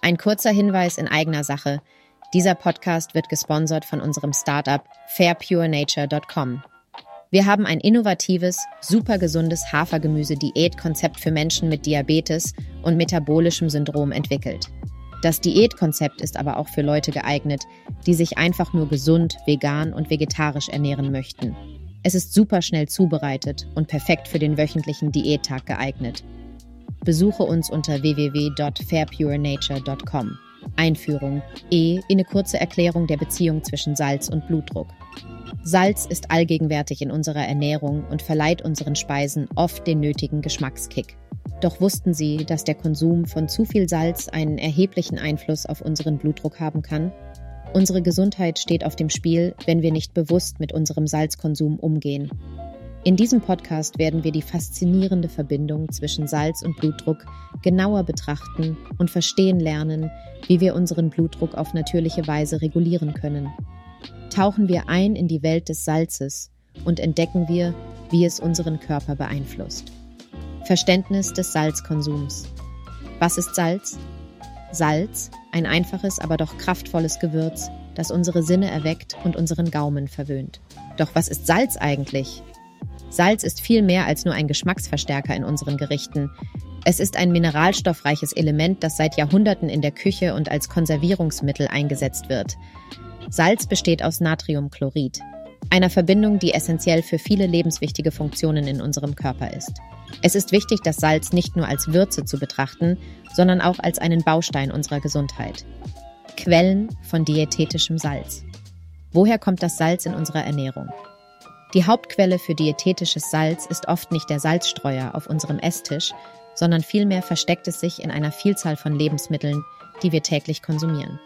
Ein kurzer Hinweis in eigener Sache. Dieser Podcast wird gesponsert von unserem Startup fairpurenature.com. Wir haben ein innovatives, super gesundes Hafergemüse-Diätkonzept für Menschen mit Diabetes und metabolischem Syndrom entwickelt. Das Diätkonzept ist aber auch für Leute geeignet, die sich einfach nur gesund, vegan und vegetarisch ernähren möchten. Es ist super schnell zubereitet und perfekt für den wöchentlichen Diättag geeignet. Besuche uns unter www.fairpurenature.com. Einführung. E. Eine kurze Erklärung der Beziehung zwischen Salz und Blutdruck. Salz ist allgegenwärtig in unserer Ernährung und verleiht unseren Speisen oft den nötigen Geschmackskick. Doch wussten Sie, dass der Konsum von zu viel Salz einen erheblichen Einfluss auf unseren Blutdruck haben kann? Unsere Gesundheit steht auf dem Spiel, wenn wir nicht bewusst mit unserem Salzkonsum umgehen. In diesem Podcast werden wir die faszinierende Verbindung zwischen Salz und Blutdruck genauer betrachten und verstehen lernen, wie wir unseren Blutdruck auf natürliche Weise regulieren können. Tauchen wir ein in die Welt des Salzes und entdecken wir, wie es unseren Körper beeinflusst. Verständnis des Salzkonsums. Was ist Salz? Salz, ein einfaches, aber doch kraftvolles Gewürz, das unsere Sinne erweckt und unseren Gaumen verwöhnt. Doch was ist Salz eigentlich? Salz ist viel mehr als nur ein Geschmacksverstärker in unseren Gerichten. Es ist ein mineralstoffreiches Element, das seit Jahrhunderten in der Küche und als Konservierungsmittel eingesetzt wird. Salz besteht aus Natriumchlorid, einer Verbindung, die essentiell für viele lebenswichtige Funktionen in unserem Körper ist. Es ist wichtig, das Salz nicht nur als Würze zu betrachten, sondern auch als einen Baustein unserer Gesundheit. Quellen von diätetischem Salz. Woher kommt das Salz in unserer Ernährung? Die Hauptquelle für diätetisches Salz ist oft nicht der Salzstreuer auf unserem Esstisch, sondern vielmehr versteckt es sich in einer Vielzahl von Lebensmitteln, die wir täglich konsumieren.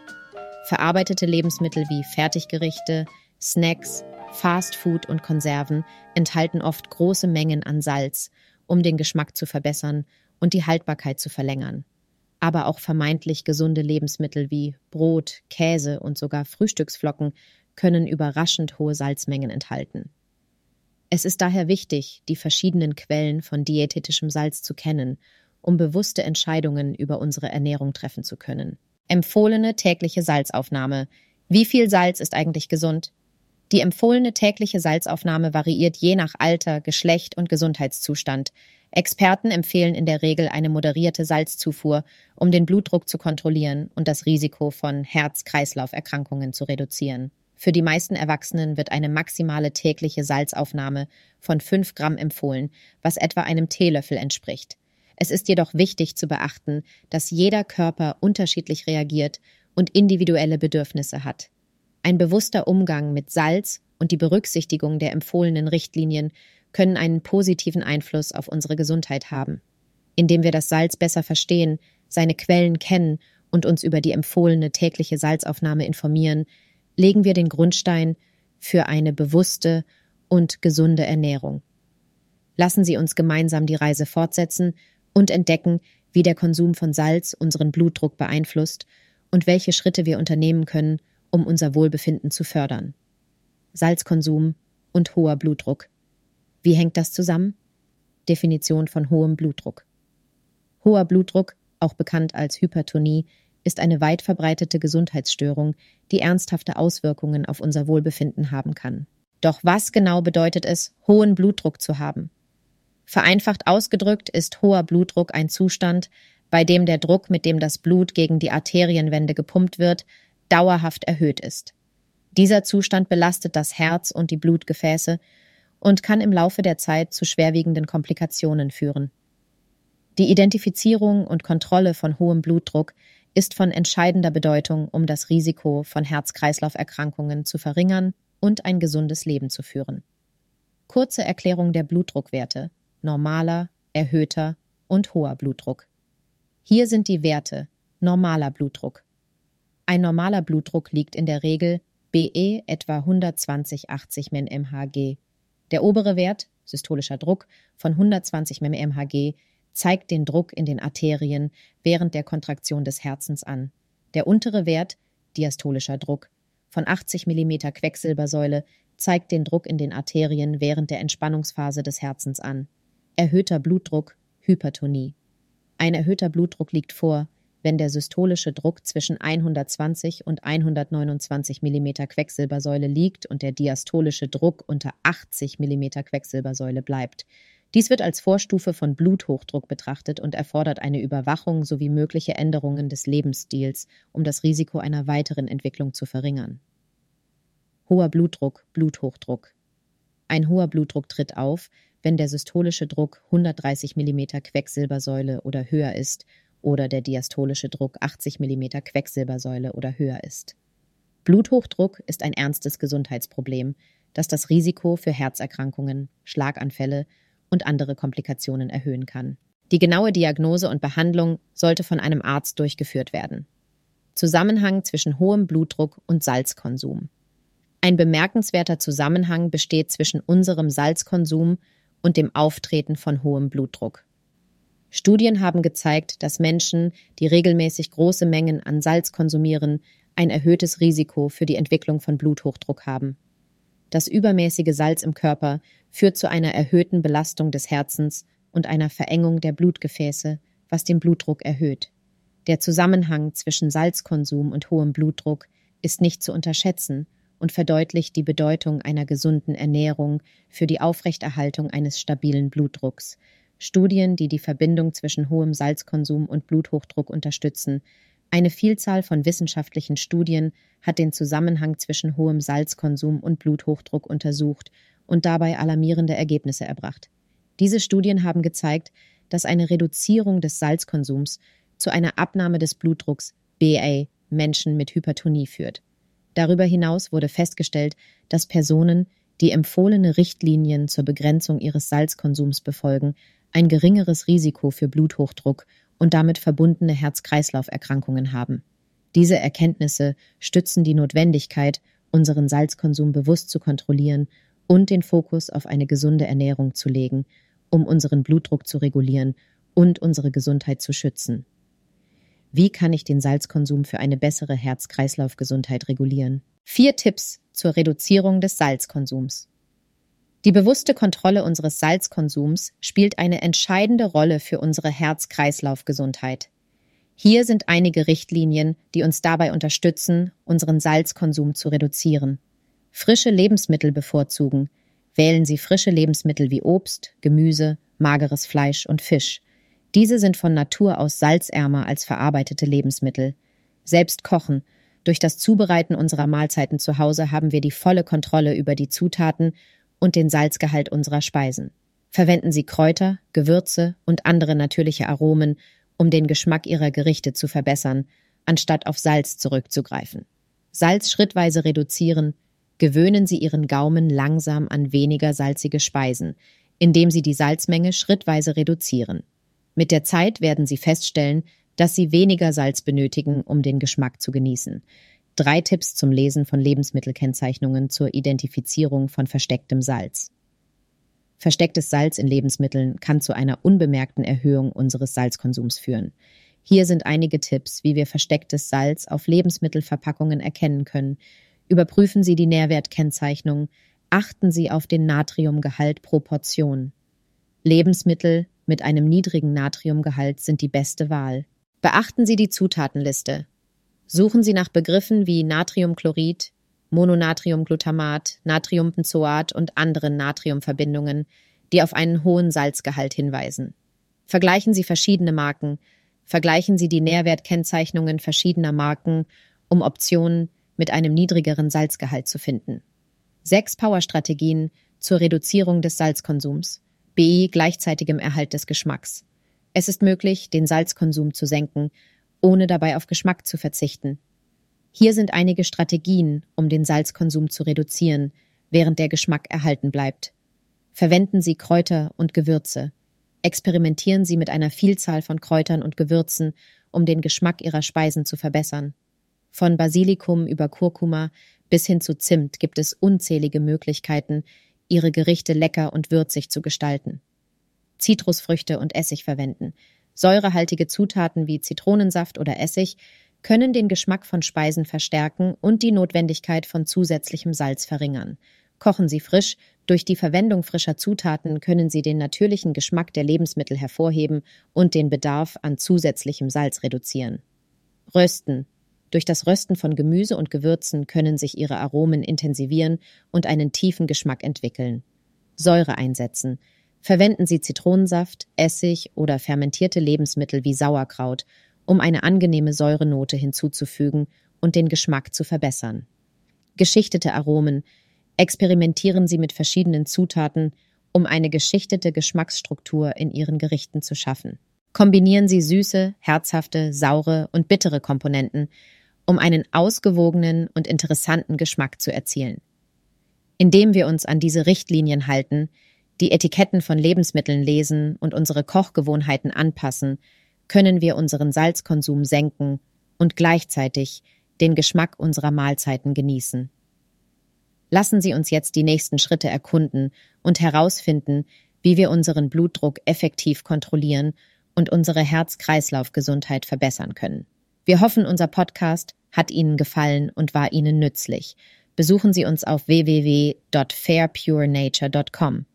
Verarbeitete Lebensmittel wie Fertiggerichte, Snacks, Fast Food und Konserven enthalten oft große Mengen an Salz, um den Geschmack zu verbessern und die Haltbarkeit zu verlängern. Aber auch vermeintlich gesunde Lebensmittel wie Brot, Käse und sogar Frühstücksflocken können überraschend hohe Salzmengen enthalten. Es ist daher wichtig, die verschiedenen Quellen von diätetischem Salz zu kennen, um bewusste Entscheidungen über unsere Ernährung treffen zu können. Empfohlene tägliche Salzaufnahme. Wie viel Salz ist eigentlich gesund? Die empfohlene tägliche Salzaufnahme variiert je nach Alter, Geschlecht und Gesundheitszustand. Experten empfehlen in der Regel eine moderierte Salzzufuhr, um den Blutdruck zu kontrollieren und das Risiko von Herz-Kreislauf-Erkrankungen zu reduzieren. Für die meisten Erwachsenen wird eine maximale tägliche Salzaufnahme von 5 Gramm empfohlen, was etwa einem Teelöffel entspricht. Es ist jedoch wichtig zu beachten, dass jeder Körper unterschiedlich reagiert und individuelle Bedürfnisse hat. Ein bewusster Umgang mit Salz und die Berücksichtigung der empfohlenen Richtlinien können einen positiven Einfluss auf unsere Gesundheit haben. Indem wir das Salz besser verstehen, seine Quellen kennen und uns über die empfohlene tägliche Salzaufnahme informieren, legen wir den Grundstein für eine bewusste und gesunde Ernährung. Lassen Sie uns gemeinsam die Reise fortsetzen und entdecken, wie der Konsum von Salz unseren Blutdruck beeinflusst und welche Schritte wir unternehmen können, um unser Wohlbefinden zu fördern. Salzkonsum und hoher Blutdruck. Wie hängt das zusammen? Definition von hohem Blutdruck. Hoher Blutdruck, auch bekannt als Hypertonie, ist eine weit verbreitete Gesundheitsstörung, die ernsthafte Auswirkungen auf unser Wohlbefinden haben kann. Doch was genau bedeutet es, hohen Blutdruck zu haben? Vereinfacht ausgedrückt ist hoher Blutdruck ein Zustand, bei dem der Druck, mit dem das Blut gegen die Arterienwände gepumpt wird, dauerhaft erhöht ist. Dieser Zustand belastet das Herz und die Blutgefäße und kann im Laufe der Zeit zu schwerwiegenden Komplikationen führen. Die Identifizierung und Kontrolle von hohem Blutdruck ist von entscheidender Bedeutung, um das Risiko von Herz-Kreislauf-Erkrankungen zu verringern und ein gesundes Leben zu führen. Kurze Erklärung der Blutdruckwerte: normaler, erhöhter und hoher Blutdruck. Hier sind die Werte: normaler Blutdruck ein normaler Blutdruck liegt in der Regel BE etwa 120-80 mmHg. Der obere Wert, systolischer Druck, von 120 mmHg zeigt den Druck in den Arterien während der Kontraktion des Herzens an. Der untere Wert, diastolischer Druck, von 80 mm Quecksilbersäule zeigt den Druck in den Arterien während der Entspannungsphase des Herzens an. Erhöhter Blutdruck, Hypertonie. Ein erhöhter Blutdruck liegt vor, wenn der systolische Druck zwischen 120 und 129 mm Quecksilbersäule liegt und der diastolische Druck unter 80 mm Quecksilbersäule bleibt. Dies wird als Vorstufe von Bluthochdruck betrachtet und erfordert eine Überwachung sowie mögliche Änderungen des Lebensstils, um das Risiko einer weiteren Entwicklung zu verringern. Hoher Blutdruck, Bluthochdruck. Ein hoher Blutdruck tritt auf, wenn der systolische Druck 130 mm Quecksilbersäule oder höher ist oder der diastolische Druck 80 mm Quecksilbersäule oder höher ist. Bluthochdruck ist ein ernstes Gesundheitsproblem, das das Risiko für Herzerkrankungen, Schlaganfälle und andere Komplikationen erhöhen kann. Die genaue Diagnose und Behandlung sollte von einem Arzt durchgeführt werden. Zusammenhang zwischen hohem Blutdruck und Salzkonsum. Ein bemerkenswerter Zusammenhang besteht zwischen unserem Salzkonsum und dem Auftreten von hohem Blutdruck. Studien haben gezeigt, dass Menschen, die regelmäßig große Mengen an Salz konsumieren, ein erhöhtes Risiko für die Entwicklung von Bluthochdruck haben. Das übermäßige Salz im Körper führt zu einer erhöhten Belastung des Herzens und einer Verengung der Blutgefäße, was den Blutdruck erhöht. Der Zusammenhang zwischen Salzkonsum und hohem Blutdruck ist nicht zu unterschätzen und verdeutlicht die Bedeutung einer gesunden Ernährung für die Aufrechterhaltung eines stabilen Blutdrucks. Studien, die die Verbindung zwischen hohem Salzkonsum und Bluthochdruck unterstützen. Eine Vielzahl von wissenschaftlichen Studien hat den Zusammenhang zwischen hohem Salzkonsum und Bluthochdruck untersucht und dabei alarmierende Ergebnisse erbracht. Diese Studien haben gezeigt, dass eine Reduzierung des Salzkonsums zu einer Abnahme des Blutdrucks BA Menschen mit Hypertonie führt. Darüber hinaus wurde festgestellt, dass Personen, die empfohlene Richtlinien zur Begrenzung ihres Salzkonsums befolgen, ein geringeres Risiko für Bluthochdruck und damit verbundene Herz-Kreislauf-Erkrankungen haben. Diese Erkenntnisse stützen die Notwendigkeit, unseren Salzkonsum bewusst zu kontrollieren und den Fokus auf eine gesunde Ernährung zu legen, um unseren Blutdruck zu regulieren und unsere Gesundheit zu schützen. Wie kann ich den Salzkonsum für eine bessere Herz-Kreislauf-Gesundheit regulieren? Vier Tipps zur Reduzierung des Salzkonsums. Die bewusste Kontrolle unseres Salzkonsums spielt eine entscheidende Rolle für unsere Herz-Kreislauf-Gesundheit. Hier sind einige Richtlinien, die uns dabei unterstützen, unseren Salzkonsum zu reduzieren. Frische Lebensmittel bevorzugen. Wählen Sie frische Lebensmittel wie Obst, Gemüse, mageres Fleisch und Fisch – diese sind von Natur aus salzärmer als verarbeitete Lebensmittel. Selbst kochen. Durch das Zubereiten unserer Mahlzeiten zu Hause haben wir die volle Kontrolle über die Zutaten und den Salzgehalt unserer Speisen. Verwenden Sie Kräuter, Gewürze und andere natürliche Aromen, um den Geschmack Ihrer Gerichte zu verbessern, anstatt auf Salz zurückzugreifen. Salz schrittweise reduzieren, gewöhnen Sie Ihren Gaumen langsam an weniger salzige Speisen, indem Sie die Salzmenge schrittweise reduzieren. Mit der Zeit werden Sie feststellen, dass Sie weniger Salz benötigen, um den Geschmack zu genießen. Drei Tipps zum Lesen von Lebensmittelkennzeichnungen zur Identifizierung von verstecktem Salz. Verstecktes Salz in Lebensmitteln kann zu einer unbemerkten Erhöhung unseres Salzkonsums führen. Hier sind einige Tipps, wie wir verstecktes Salz auf Lebensmittelverpackungen erkennen können. Überprüfen Sie die Nährwertkennzeichnung, achten Sie auf den Natriumgehalt pro Portion. Lebensmittel, mit einem niedrigen Natriumgehalt sind die beste Wahl. Beachten Sie die Zutatenliste. Suchen Sie nach Begriffen wie Natriumchlorid, Mononatriumglutamat, Natriumbenzoat und anderen Natriumverbindungen, die auf einen hohen Salzgehalt hinweisen. Vergleichen Sie verschiedene Marken. Vergleichen Sie die Nährwertkennzeichnungen verschiedener Marken, um Optionen mit einem niedrigeren Salzgehalt zu finden. Sechs Powerstrategien zur Reduzierung des Salzkonsums. B gleichzeitigem Erhalt des Geschmacks. Es ist möglich, den Salzkonsum zu senken, ohne dabei auf Geschmack zu verzichten. Hier sind einige Strategien, um den Salzkonsum zu reduzieren, während der Geschmack erhalten bleibt. Verwenden Sie Kräuter und Gewürze. Experimentieren Sie mit einer Vielzahl von Kräutern und Gewürzen, um den Geschmack Ihrer Speisen zu verbessern. Von Basilikum über Kurkuma bis hin zu Zimt gibt es unzählige Möglichkeiten, ihre Gerichte lecker und würzig zu gestalten. Zitrusfrüchte und Essig verwenden. Säurehaltige Zutaten wie Zitronensaft oder Essig können den Geschmack von Speisen verstärken und die Notwendigkeit von zusätzlichem Salz verringern. Kochen Sie frisch, durch die Verwendung frischer Zutaten können Sie den natürlichen Geschmack der Lebensmittel hervorheben und den Bedarf an zusätzlichem Salz reduzieren. Rösten. Durch das Rösten von Gemüse und Gewürzen können sich ihre Aromen intensivieren und einen tiefen Geschmack entwickeln. Säure einsetzen. Verwenden Sie Zitronensaft, Essig oder fermentierte Lebensmittel wie Sauerkraut, um eine angenehme Säurenote hinzuzufügen und den Geschmack zu verbessern. Geschichtete Aromen. Experimentieren Sie mit verschiedenen Zutaten, um eine geschichtete Geschmacksstruktur in Ihren Gerichten zu schaffen. Kombinieren Sie süße, herzhafte, saure und bittere Komponenten, um einen ausgewogenen und interessanten Geschmack zu erzielen. Indem wir uns an diese Richtlinien halten, die Etiketten von Lebensmitteln lesen und unsere Kochgewohnheiten anpassen, können wir unseren Salzkonsum senken und gleichzeitig den Geschmack unserer Mahlzeiten genießen. Lassen Sie uns jetzt die nächsten Schritte erkunden und herausfinden, wie wir unseren Blutdruck effektiv kontrollieren und unsere Herz-Kreislauf-Gesundheit verbessern können. Wir hoffen, unser Podcast hat Ihnen gefallen und war Ihnen nützlich. Besuchen Sie uns auf www.fairpurenature.com.